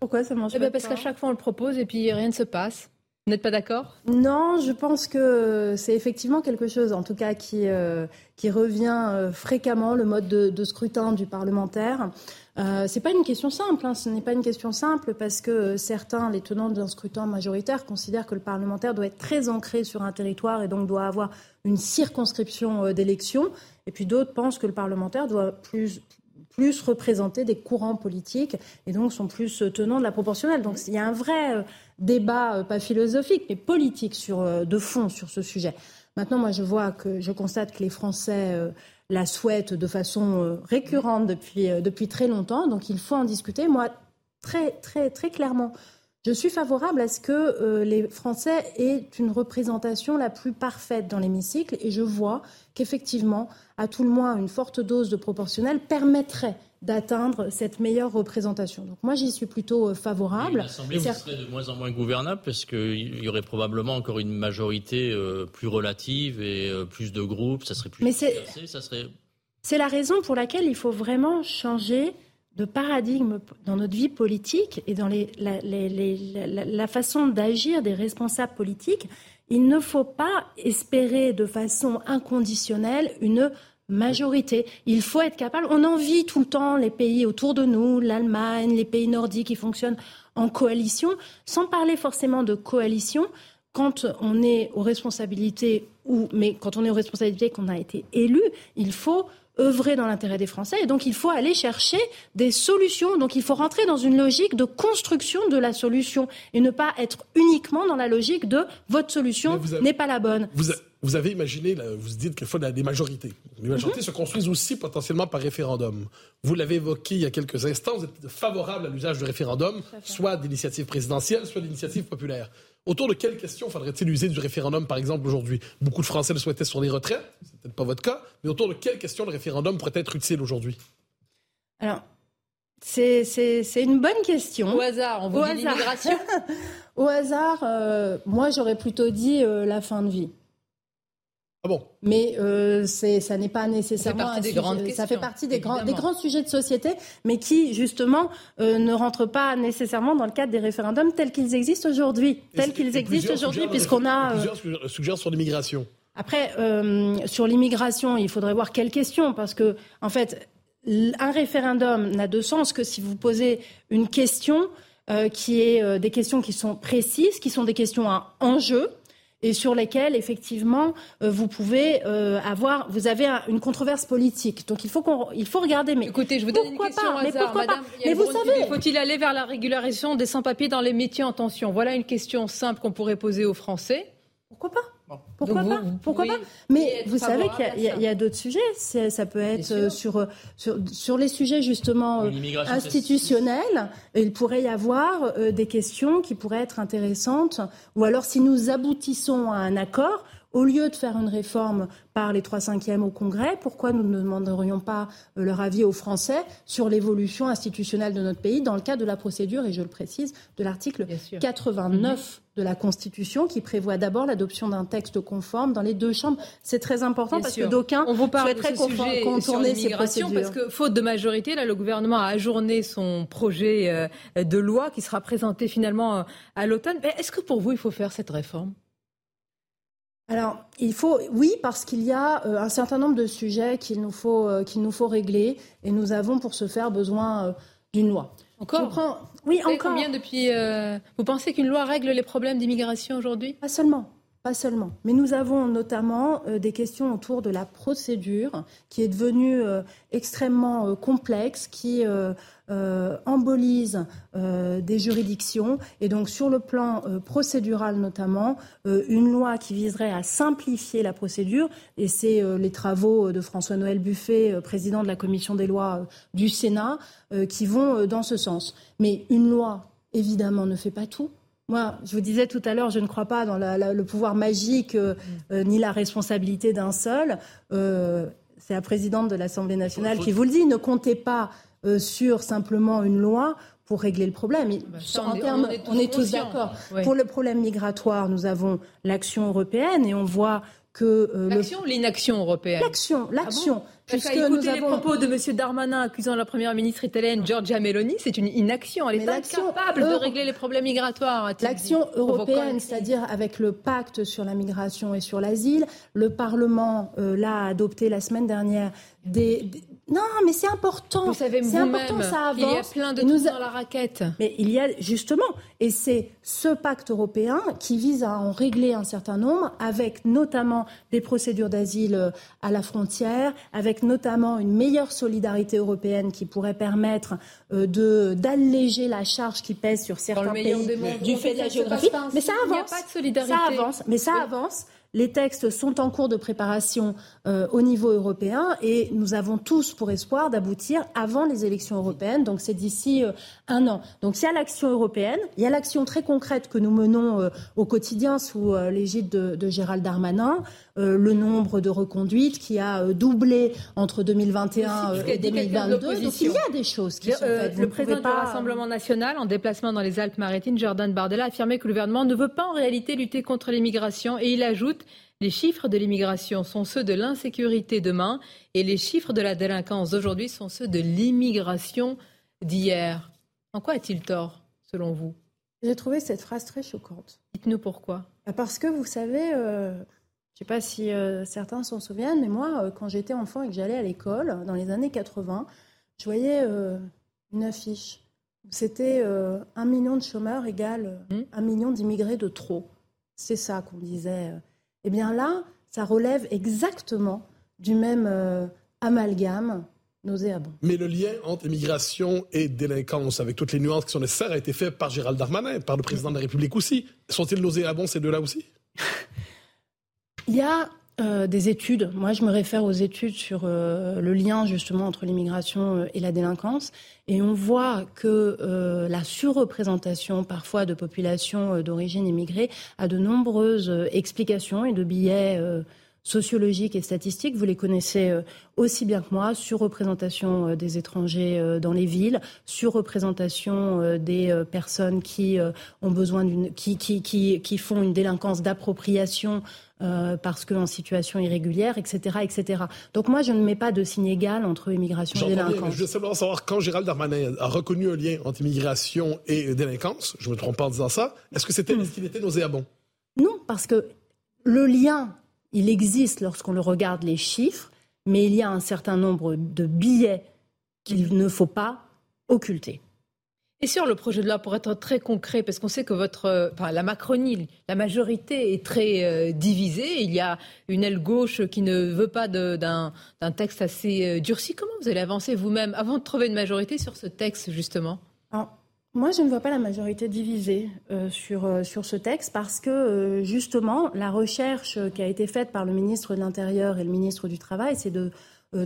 Pourquoi ça mange eh pas ben, Parce qu'à chaque fois, on le propose et puis rien ne se passe. Vous n'êtes pas d'accord? Non, je pense que c'est effectivement quelque chose, en tout cas, qui, euh, qui revient euh, fréquemment, le mode de, de scrutin du parlementaire. Euh, c'est pas une question simple. Hein. Ce n'est pas une question simple parce que euh, certains, les tenants d'un scrutin majoritaire, considèrent que le parlementaire doit être très ancré sur un territoire et donc doit avoir une circonscription euh, d'élection. Et puis d'autres pensent que le parlementaire doit plus plus représenter des courants politiques et donc sont plus tenants de la proportionnelle. Donc il y a un vrai débat, pas philosophique, mais politique sur, de fond sur ce sujet. Maintenant, moi, je vois que je constate que les Français la souhaite de façon euh, récurrente depuis, euh, depuis très longtemps. Donc il faut en discuter. Moi, très, très, très clairement, je suis favorable à ce que euh, les Français aient une représentation la plus parfaite dans l'hémicycle et je vois qu'effectivement, à tout le moins, une forte dose de proportionnel permettrait d'atteindre cette meilleure représentation. Donc moi, j'y suis plutôt favorable. L'Assemblée serait de moins en moins gouvernable parce qu'il y aurait probablement encore une majorité plus relative et plus de groupes, ça serait plus Mais c'est, serait... La raison pour laquelle il faut vraiment changer de paradigme dans notre vie politique et dans les, la, la, façon d'agir des responsables politiques, il ne faut pas espérer de façon inconditionnelle une majorité. Il faut être capable. On envie tout le temps les pays autour de nous, l'Allemagne, les pays nordiques qui fonctionnent en coalition, sans parler forcément de coalition. Quand on est aux responsabilités ou, mais quand on est aux responsabilités qu'on a été élu, il faut œuvrer dans l'intérêt des Français. Et donc, il faut aller chercher des solutions. Donc, il faut rentrer dans une logique de construction de la solution et ne pas être uniquement dans la logique de votre solution n'est pas la bonne. Vous, avez imaginé, vous dites qu'il faut des majorités. Les majorités mhm. se construisent aussi potentiellement par référendum. Vous l'avez évoqué il y a quelques instants, vous êtes favorable à l'usage du référendum, soit d'initiative présidentielle, soit d'initiative populaire. Autour de quelles questions faudrait-il user du référendum, par exemple, aujourd'hui? Beaucoup de Français le souhaitaient sur les retraites, c'est peut-être pas votre cas, mais autour de quelles questions le référendum pourrait être utile aujourd'hui? Alors, c'est, une bonne question. Au hasard, on vous dit l'immigration Au hasard, euh, moi j'aurais plutôt dit euh, la fin de vie. Ah bon Mais euh, ça n'est pas nécessairement. Ça fait partie, des, grandes ça fait partie des, grands, des grands sujets de société, mais qui, justement, euh, ne rentrent pas nécessairement dans le cadre des référendums tels qu'ils existent aujourd'hui. Tels qu'ils existent aujourd'hui, puisqu'on a. Euh, plusieurs suggèrent sur l'immigration. Après, euh, sur l'immigration, il faudrait voir quelles questions, parce que, en fait, un référendum n'a de sens que si vous posez une question qui est des questions qui sont précises, qui sont des questions à enjeu et sur lesquels effectivement euh, vous pouvez euh, avoir vous avez une controverse politique. Donc il faut qu'on il faut regarder mais écoutez, je vous donne une question pas, mais pourquoi pas? Mais vous savez faut-il aller vers la régularisation des sans-papiers dans les métiers en tension? Voilà une question simple qu'on pourrait poser aux Français. Pourquoi pas? Pourquoi pas Pourquoi pas Mais vous savez qu'il y a, d'autres sujets. Ça peut être euh, sur, sur, sur les sujets justement euh, institutionnels. Il pourrait y avoir euh, des questions qui pourraient être intéressantes. Ou alors, si nous aboutissons à un accord, au lieu de faire une réforme par les trois cinquièmes au Congrès, pourquoi nous ne demanderions pas euh, leur avis aux Français sur l'évolution institutionnelle de notre pays dans le cadre de la procédure, et je le précise, de l'article 89 de la Constitution qui prévoit d'abord l'adoption d'un texte conforme dans les deux chambres. C'est très important parce que d'aucuns souhaiteraient contourner ces procédures. Parce que, faute de majorité, là, le gouvernement a ajourné son projet euh, de loi qui sera présenté finalement euh, à l'automne. Est-ce que pour vous, il faut faire cette réforme? Alors, il faut, oui, parce qu'il y a euh, un certain nombre de sujets qu'il nous faut, euh, qu'il nous faut régler, et nous avons pour ce faire besoin euh, d'une loi. Encore Oui, encore. Combien depuis Vous pensez qu'une loi règle les problèmes d'immigration aujourd'hui? Pas seulement. Pas seulement. Mais nous avons notamment des questions autour de la procédure qui est devenue extrêmement complexe, qui euh, embolise euh, des juridictions. Et donc, sur le plan euh, procédural notamment, une loi qui viserait à simplifier la procédure, et c'est les travaux de François-Noël Buffet, président de la commission des lois du Sénat, qui vont dans ce sens. Mais une loi, évidemment, ne fait pas tout. Moi, je vous disais tout à l'heure, je ne crois pas dans le pouvoir magique ni la responsabilité d'un seul. c'est la présidente de l'Assemblée nationale qui vous le dit. Ne comptez pas euh, sur simplement une loi pour régler le problème. Bah, on, est, tous, d'accord. Pour le problème migratoire, nous avons l'action européenne et on voit que... Euh, l'action ou l'inaction européenne? L'action, l'action. Ah puisque nous avons... les propos de M. Darmanin accusant la première ministre italienne Giorgia Meloni, c'est une inaction. Elle est incapable de régler les problèmes migratoires. L'action européenne, c'est-à-dire avec le pacte sur la migration et sur l'asile, le Parlement euh, l'a adopté la semaine dernière des non, mais c'est important. Vous savez c'est important, ça avance. Il y a plein de nous dans la raquette. Mais il y a justement, et c'est ce pacte européen qui vise à en régler un certain nombre, avec notamment des procédures d'asile euh, à la frontière, avec notamment une meilleure solidarité européenne qui pourrait permettre euh, de d'alléger la charge qui pèse sur certains pays du fait de la géographie. Mais ça avance. Il n'y a pas de solidarité. Ça avance, mais ça avance. Les textes sont en cours de préparation euh, au niveau européen et nous avons tous pour espoir d'aboutir avant les élections européennes. Donc c'est d'ici euh, un an. Donc il y a l'action européenne, il y a l'action très concrète que nous menons euh, au quotidien sous l'égide de, de, Gérald Darmanin, le nombre de reconduites qui a doublé entre 2021 et 2022. Donc il y a des choses qui sont faites. le président du Rassemblement national, en déplacement dans les Alpes-Maritimes, Jordan Bardella, a affirmé que le gouvernement ne veut pas en réalité lutter contre l'immigration et il ajoute les chiffres de l'immigration sont ceux de l'insécurité demain et les chiffres de la délinquance d'aujourd'hui sont ceux de l'immigration d'hier. En quoi a-t-il tort, selon vous? J'ai trouvé cette phrase très choquante. Dites-nous pourquoi. Parce que vous savez, euh, je ne sais pas si euh, certains s'en souviennent, mais moi, euh, quand j'étais enfant et que j'allais à l'école, dans les années 80, je voyais une affiche. C'était un million de chômeurs égale mmh. un million d'immigrés de trop. C'est ça qu'on disait eh bien là, ça relève exactement du même euh, amalgame nauséabond. Mais le lien entre immigration et délinquance, avec toutes les nuances qui sont nécessaires, a été fait par Gérald Darmanin, par le président de la République aussi. Sont-ils nauséabonds ces deux-là aussi? Il y a euh, des études. Moi, je me réfère aux études sur euh, le lien justement entre l'immigration euh, et la délinquance. Et on voit que la surreprésentation parfois de populations d'origine immigrée a de nombreuses explications et de billets sociologiques et statistiques. Vous les connaissez aussi bien que moi. Surreprésentation des étrangers dans les villes, surreprésentation des personnes qui ont besoin d'une, qui, qui, qui, qui font une délinquance d'appropriation euh, parce qu'en situation irrégulière, etc., etc. Donc moi, je ne mets pas de signe égal entre immigration et délinquance. je veux simplement savoir, quand Gérald Darmanin a reconnu un lien entre immigration et délinquance, je ne me trompe pas en disant ça, est-ce que c'était, hmm. est-ce qu'il était nauséabond? Non, parce que le lien, il existe lorsqu'on le regarde les chiffres, mais il y a un certain nombre de billets qu'il ne faut pas occulter. Et sur le projet de loi, pour être très concret, parce qu'on sait que votre, euh, enfin, la Macronie, la majorité est très euh, divisée. Il y a une aile gauche qui ne veut pas d'un texte assez euh, durci. Comment vous allez avancer vous-même avant de trouver une majorité sur ce texte, justement? Moi, je ne vois pas la majorité divisée sur, sur ce texte parce que, justement, la recherche qui a été faite par le ministre de l'Intérieur et le ministre du Travail, c'est de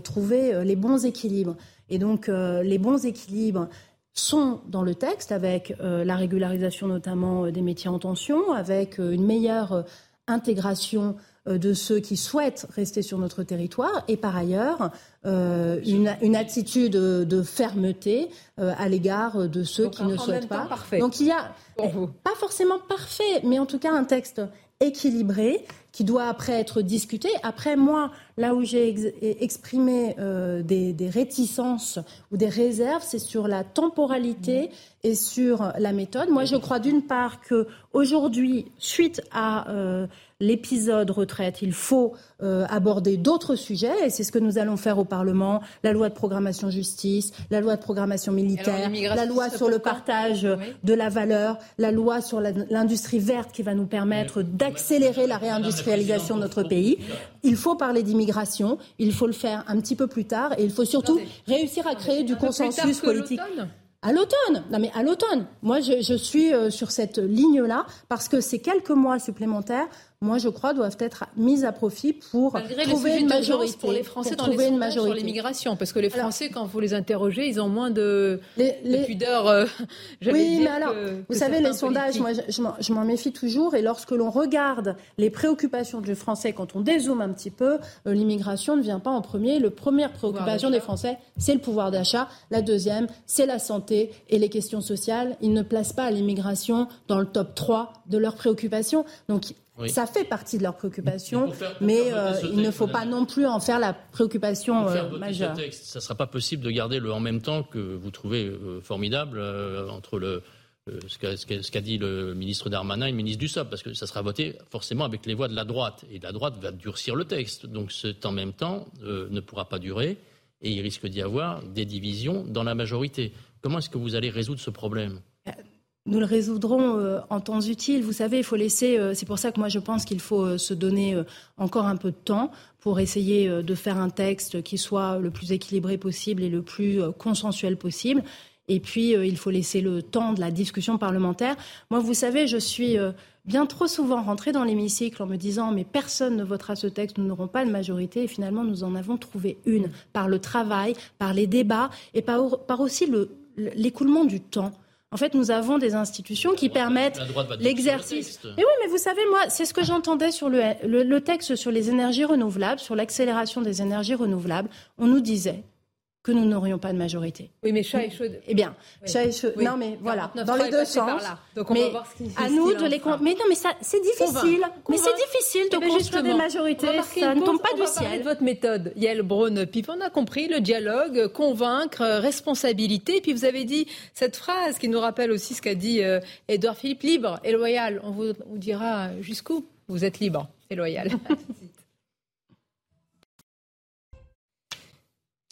trouver les bons équilibres. Et donc, les bons équilibres, sont dans le texte avec euh, la régularisation notamment euh, des métiers en tension, avec euh, une meilleure intégration de ceux qui souhaitent rester sur notre territoire et par ailleurs une, attitude de fermeté à l'égard de ceux qui ne souhaitent pas. Donc il y a pas forcément parfait, mais en tout cas un texte équilibré qui doit après être discuté. Après, moi, là où j'ai exprimé euh, des, réticences ou des réserves, c'est sur la temporalité et sur la méthode. Moi, je crois d'une part que aujourd'hui, suite à euh, l'épisode retraite, il faut euh, aborder d'autres sujets, et c'est ce que nous allons faire au Parlement, la loi de programmation justice, la loi de programmation militaire, la loi sur le partage de la valeur, la loi sur l'industrie verte qui va nous permettre d'accélérer la réindustrialisation de notre pays. Il faut parler d'immigration, il faut le faire un petit peu plus tard, et il faut surtout réussir à créer du consensus politique. À l'automne. Non, mais à l'automne. Moi, je, je suis euh, sur cette ligne-là parce que ces quelques mois supplémentaires moi, je crois, doivent être mises à profit pour trouver une majorité. Pour les Français dans les une majorité. sur l'immigration. Parce que les Français, quand vous les interrogez, ils ont moins de, les, les... pudeur. Euh, oui, mais alors, vous savez, les sondages, moi, je, m'en méfie toujours. Et lorsque l'on regarde les préoccupations du Français, quand on dézoome un petit peu, euh, l'immigration ne vient pas en premier. La première préoccupation des Français, c'est le pouvoir d'achat. La deuxième, c'est la santé et les questions sociales. Ils ne placent pas l'immigration dans le top 3 de leurs préoccupations. Donc, ça fait partie de leurs préoccupations, mais euh, il ne faut pas non plus en faire la préoccupation euh, majeure. ça ne sera pas possible de garder le en même temps que vous trouvez euh, formidable entre le, ce qu'a dit le ministre Darmanin et le ministre Dussopt, parce que ça sera voté forcément avec les voix de la droite. Et la droite va durcir le texte. Donc cet en même temps ne pourra pas durer et il risque d'y avoir des divisions dans la majorité. Comment est-ce que vous allez résoudre ce problème? Nous le résoudrons euh, en temps utile. Vous savez, il faut laisser. Euh, c'est pour ça que moi je pense qu'il faut euh, se donner encore un peu de temps pour essayer de faire un texte qui soit le plus équilibré possible et le plus consensuel possible. Et puis, il faut laisser le temps de la discussion parlementaire. Moi, vous savez, je suis bien trop souvent rentrée dans l'hémicycle en me disant mais personne ne votera ce texte, nous n'aurons pas de majorité. Et finalement, nous en avons trouvé une par le travail, par les débats et par, par aussi l'écoulement du temps. En fait, nous avons des institutions qui permettent l'exercice. Mais oui, mais vous savez, moi, c'est ce que j'entendais sur le, le, texte sur les énergies renouvelables, sur l'accélération des énergies renouvelables. On nous disait que nous n'aurions pas de majorité. Oui, mais chat et chaud. Eh bien, chat et chaud. Non, mais voilà, dans les deux sens. Donc on mais va voir ce qui, à nous de les. Mais non, mais ça, c'est difficile. Mais c'est difficile de eh construire des majorités. Ça ne tombe pas du ciel. De votre méthode, Yael Braun Pip, on a compris le dialogue, convaincre, responsabilité. Et puis vous avez dit cette phrase qui nous rappelle aussi ce qu'a dit Edouard Philippe, libre et loyal. On vous, vous dira jusqu'où vous êtes libre et loyal.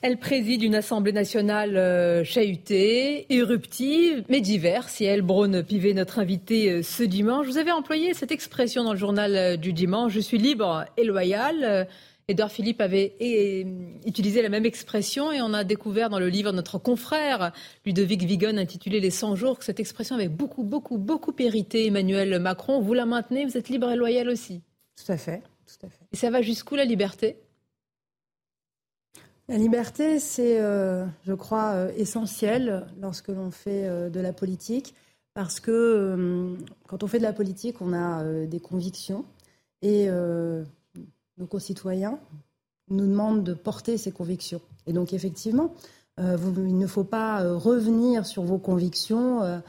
Elle préside une Assemblée nationale euh, chahutée, éruptive, mais diverse. Et elle, Braun Pivet, notre invitée euh, ce dimanche. Vous avez employé cette expression dans le journal euh, du dimanche Je suis libre et loyal. Édouard Philippe avait utilisé la même expression et on a découvert dans le livre de notre confrère Ludovic Vigon intitulé Les 100 jours que cette expression avait beaucoup, beaucoup, beaucoup hérité Emmanuel Macron. Vous la maintenez Vous êtes libre et loyal aussi? Tout à fait. Tout à fait. Et ça va jusqu'où la liberté? La liberté, c'est, euh, je crois, euh, essentiel lorsque l'on fait euh, de la politique, parce que quand on fait de la politique, on a des convictions et nos concitoyens nous demandent de porter ces convictions. Et donc, effectivement, il ne faut pas revenir sur vos convictions.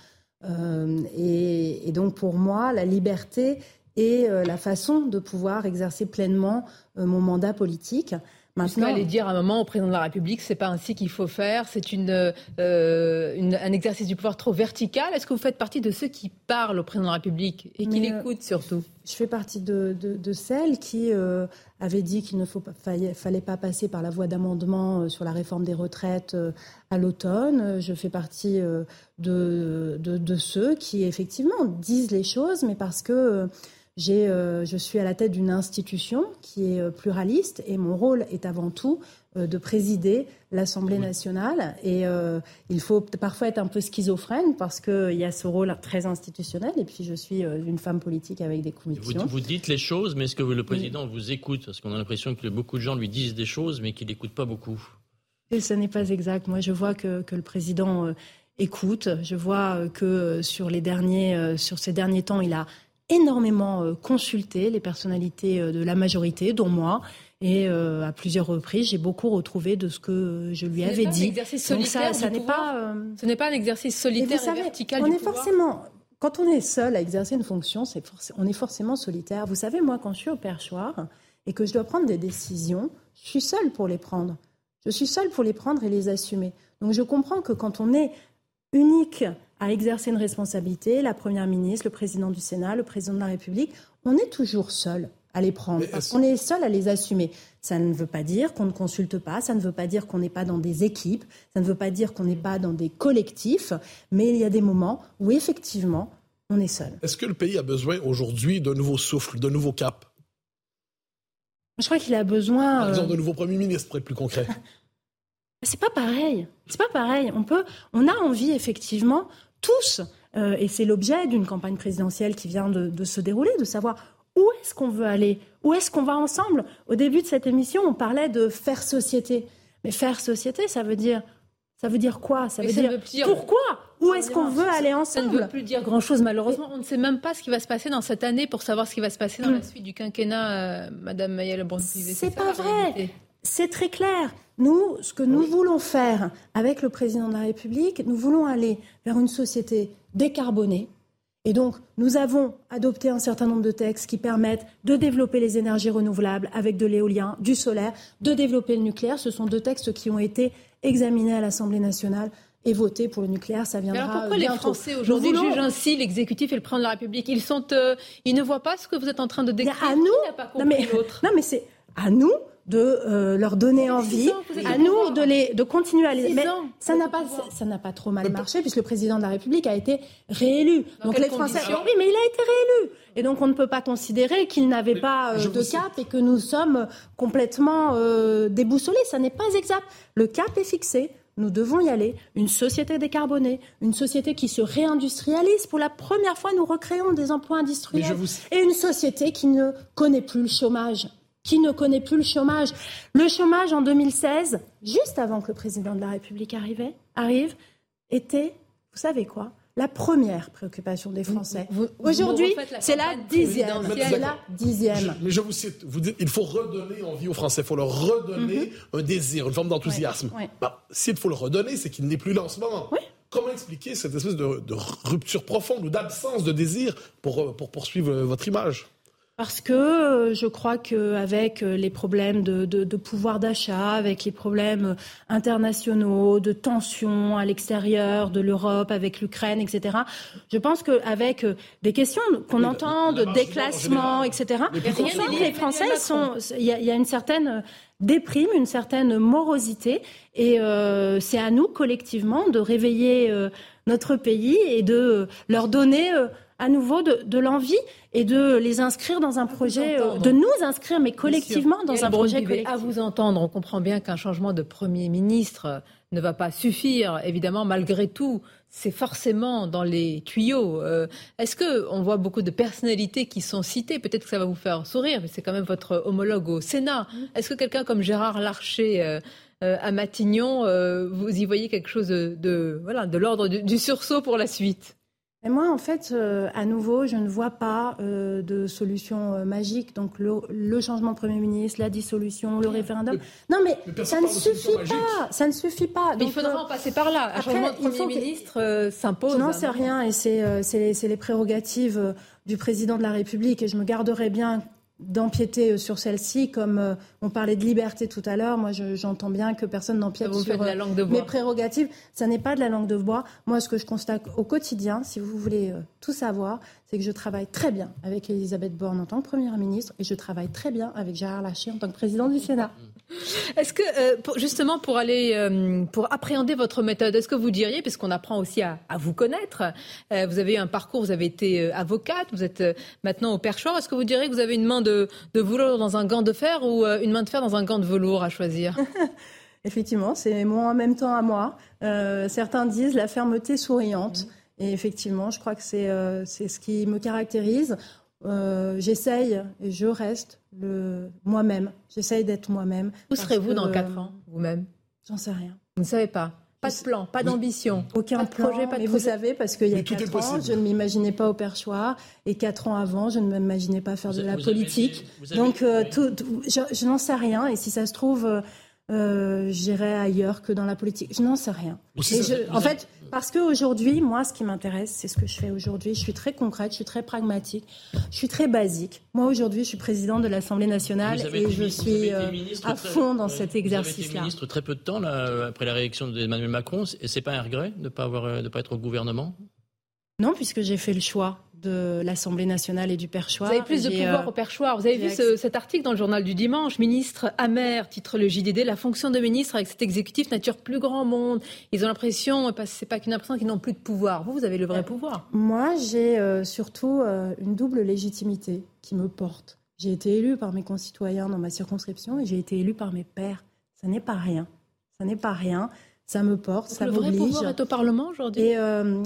Et, et, donc, pour moi, la liberté est la façon de pouvoir exercer pleinement mon mandat politique. Maintenant, aller dire à un moment au président de la République, c'est pas ainsi qu'il faut faire, c'est une, euh, un exercice du pouvoir trop vertical. Est-ce que vous faites partie de ceux qui parlent au président de la République et qui l'écoutent surtout? Je fais partie de, de, celles qui euh, avaient dit qu'il ne faut pas, fallait, pas passer par la voie d'amendement euh, sur la réforme des retraites à l'automne. Je fais partie de, de, ceux qui effectivement disent les choses, mais parce que euh, je suis à la tête d'une institution qui est euh, pluraliste et mon rôle est avant tout euh, de présider l'Assemblée nationale. Et il faut parfois être un peu schizophrène parce qu'il y a ce rôle très institutionnel. Et puis je suis une femme politique avec des convictions. Vous, dites les choses, mais est-ce que le président vous écoute? Parce qu'on a l'impression que beaucoup de gens lui disent des choses, mais qu'il n'écoute pas beaucoup. Et ce n'est pas exact. Moi, je vois que, que le président écoute. Je vois que sur, les derniers, sur ces derniers temps, il a énormément euh, consulté les personnalités euh, de la majorité, dont moi. Et euh, à plusieurs reprises, j'ai beaucoup retrouvé de ce que je lui avais dit. Donc ça, ça n'est pas. Ce n'est pas un exercice solitaire et, vertical. On est forcément. Quand on est seul à exercer une fonction, on est forcément solitaire. Vous savez, moi, quand je suis au perchoir et que je dois prendre des décisions, je suis seule pour les prendre. Je suis seule pour les prendre et les assumer. Donc je comprends que quand on est unique à exercer une responsabilité, la Première ministre, le Président du Sénat, le Président de la République, on est toujours seul à les prendre. on est seul à les assumer. Ça ne veut pas dire qu'on ne consulte pas, ça ne veut pas dire qu'on n'est pas dans des équipes, ça ne veut pas dire qu'on n'est pas dans des collectifs, mais il y a des moments où effectivement, on est seul. Est-ce que le pays a besoin aujourd'hui d'un nouveau souffle, d'un nouveau cap Je crois qu'il a besoin. Euh, d'un nouveau Premier ministre, pour être plus concret. C'est pas pareil. C'est pas pareil. On peut, on a envie effectivement tous, euh, et c'est l'objet d'une campagne présidentielle qui vient de, se dérouler, de savoir où est-ce qu'on veut aller, où est-ce qu'on va ensemble. Au début de cette émission, on parlait de faire société. Mais faire société, ça veut dire, ça veut dire quoi? Ça veut dire, pourquoi? Où est-ce qu'on veut aller ensemble Ça ne veut plus dire grand-chose, malheureusement. On ne sait même pas ce qui va se passer dans cette année pour savoir ce qui va se passer dans la suite du quinquennat, euh, Madame Mayel C'est pas vrai. C'est très clair. Nous, ce que nous voulons faire avec le président de la République, nous voulons aller vers une société décarbonée. Et donc, nous avons adopté un certain nombre de textes qui permettent de développer les énergies renouvelables avec de l'éolien, du solaire, de développer le nucléaire. Ce sont deux textes qui ont été examinés à l'Assemblée nationale et votés pour le nucléaire. Ça viendra alors pourquoi les Français aujourd'hui jugent ainsi l'exécutif et le président de la République? Ils sont, euh, ils ne voient pas ce que vous êtes en train de décrire? À nous, non mais, non mais c'est à nous de euh, leur donner envie, à nous de, les, de continuer à les. Mais ça n'a pas, ça n'a pas trop mal marché puisque le président de la République a été réélu. donc les Français, oui, mais il a été réélu. Et donc on ne peut pas considérer qu'il n'avait pas euh, de cap et que nous sommes complètement euh, déboussolés. Ça n'est pas exact. Le cap est fixé. nous devons y aller. Une société décarbonée, une société qui se réindustrialise. Pour la première fois, nous recréons des emplois industriels. Et une société qui ne connaît plus le chômage. Qui ne connaît plus le chômage. Le chômage en 2016, juste avant que le président de la République arrive, arrive était, vous savez quoi la première préoccupation des Français. Aujourd'hui, c'est la dixième. C'est la dixième. mais je vous cite, vous dites, il faut redonner envie aux Français, il faut leur redonner mhm. un désir, une forme d'enthousiasme. Bah, s'il faut le redonner, c'est qu'il n'est plus là en ce moment. Comment expliquer cette espèce de, de rupture profonde ou d'absence de désir pour, pour poursuivre votre image? Parce que euh, je crois qu'avec euh, les problèmes de, pouvoir d'achat, avec les problèmes internationaux, de tensions à l'extérieur de l'Europe, avec l'Ukraine, etc., je pense qu'avec euh, des questions qu'on entend de déclassement, etc., les Français sont. Il y, a une certaine déprime, une certaine morosité, et c'est à nous collectivement de réveiller notre pays et de leur donner à nouveau de, l'envie et de les inscrire dans un projet, euh, de nous inscrire, mais collectivement dans un projet collectif. À vous entendre, on comprend bien qu'un changement de Premier ministre ne va pas suffire, évidemment, malgré tout. C'est forcément dans les tuyaux. Euh, est-ce que on voit beaucoup de personnalités qui sont citées? Peut-être que ça va vous faire sourire, mais c'est quand même votre homologue au Sénat. Est-ce que quelqu'un comme Gérard Larcher euh, à Matignon, vous y voyez quelque chose de, voilà, de l'ordre du sursaut pour la suite? Et moi, en fait, euh, à nouveau, je ne vois pas euh, de solution euh, magique. Donc, le, changement de Premier ministre, la dissolution, le référendum. non, mais, ça ne suffit pas. Ça ne suffit pas. Mais il faudra en passer par là. Un changement de Premier ministre s'impose. Je n'en sais rien. Et c'est les prérogatives du président de la République. Et je me garderai bien d'empiéter euh, sur celle-ci, comme euh, on parlait de liberté tout à l'heure. Moi, j'entends bien que personne n'empiète sur la langue de mes prérogatives. Ça n'est pas de la langue de bois. Moi, ce que je constate au quotidien, si vous voulez euh, tout savoir, c'est que je travaille très bien avec Elisabeth Borne en tant que Première ministre et je travaille très bien avec Gérard Larcher en tant que président du Sénat. Est-ce que, justement, pour aller, pour appréhender votre méthode, est-ce que vous diriez, parce qu'on apprend aussi à, vous connaître, vous avez eu un parcours, vous avez été avocate, vous êtes maintenant au perchoir, est-ce que vous diriez que vous avez une main de de, velours dans un gant de fer ou euh, une main de fer dans un gant de velours à choisir? Effectivement, c'est moi en même temps à moi. Euh, certains disent la fermeté souriante. Et effectivement, je crois que c'est euh, ce qui me caractérise. J'essaye et je reste moi-même. J'essaye d'être moi-même. Où serez-vous dans 4 ans, vous-même? J'en sais rien. Vous ne savez pas pas de plan, pas d'ambition. Aucun projet, pas de vous savez, parce qu'il y a quatre ans, je ne m'imaginais pas au perchoir. Et quatre ans avant, je ne m'imaginais pas faire de la politique. Donc, euh, tout, je, n'en sais rien. Et si ça se trouve, euh, j'irai ailleurs que dans la politique. Je n'en sais rien. en fait, parce qu'aujourd'hui, moi, ce qui m'intéresse, c'est ce que je fais aujourd'hui. Je suis très concrète, je suis très pragmatique, je suis très basique. Moi, aujourd'hui, je suis présidente de l'Assemblée nationale et je suis euh, à fond dans cet exercice-là. Vous avez été ministre très peu de temps là, après la réélection d'Emmanuel Macron. Et c'est pas un regret de ne pas, avoir, de pas être au gouvernement? Non, puisque j'ai fait le choix de l'Assemblée nationale et du perchoir. Vous avez plus de pouvoir euh, au perchoir. Vous avez vu cet article dans le journal du dimanche, ministre amer, titre le JDD, la fonction de ministre avec cet exécutif nature plus grand monde. Ils ont l'impression, c'est pas qu'une impression qu'ils n'ont plus de pouvoir. Vous, vous avez le vrai pouvoir. Moi, j'ai euh, surtout euh, une double légitimité qui me porte. J'ai été élue par mes concitoyens dans ma circonscription et j'ai été élue par mes pairs. Ça n'est pas rien. Ça n'est pas rien ça me porte, ça m'oblige. Le vrai pouvoir est au Parlement aujourd'hui? Et euh,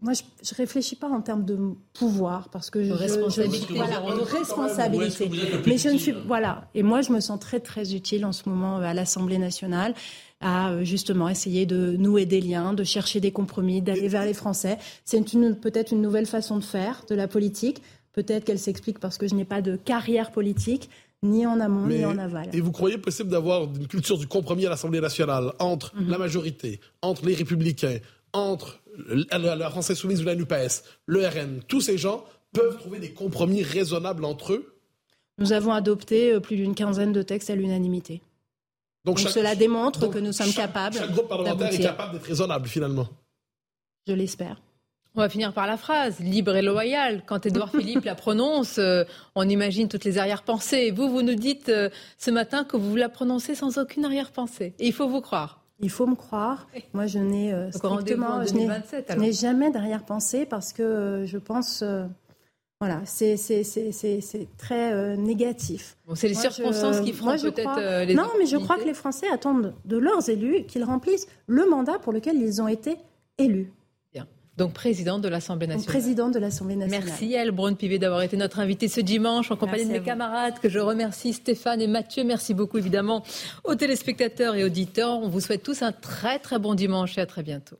moi, je, ne réfléchis pas en termes de pouvoir parce que je, responsabilité, voilà, de responsabilité. Mais je ne suis voilà. Et moi, je me sens très très utile en ce moment à l'Assemblée nationale à euh, justement essayer de nouer des liens, de chercher des compromis, d'aller vers les Français. C'est peut-être une nouvelle façon de faire de la politique. Peut-être qu'elle s'explique parce que je n'ai pas de carrière politique ni en amont ni en aval. Et vous croyez possible d'avoir une culture du compromis à l'Assemblée nationale entre mhm. la majorité, entre les républicains, entre la, France Insoumise ou la NUPES, le RN, tous ces gens peuvent trouver des compromis raisonnables entre eux Nous avons adopté euh, plus d'une quinzaine de textes à l'unanimité. Donc, cela démontre que nous sommes capables. Chaque groupe parlementaire est capable d'être raisonnable finalement. Je l'espère. On va finir par la phrase libre et loyal. Quand Édouard Philippe la prononce, euh, on imagine toutes les arrière-pensées. Vous, vous nous dites euh, ce matin que vous la prononcez sans aucune arrière-pensée. Et il faut vous croire. Il faut me croire. Moi, je n'ai euh, strictement, je n'ai jamais d'arrière-pensée parce que je pense Voilà, c'est très euh, négatif. c'est les circonstances qui feront peut-être euh, les Non, mais je crois que les Français attendent de leurs élus qu'ils remplissent le mandat pour lequel ils ont été élus. Donc président de l'Assemblée nationale. président de l'Assemblée nationale. Merci Yael Braun-Pivet d'avoir été notre invité ce dimanche en compagnie de mes camarades que je remercie Stéphane et Mathieu. Merci beaucoup évidemment aux téléspectateurs et auditeurs. On vous souhaite tous un très très bon dimanche et à très bientôt.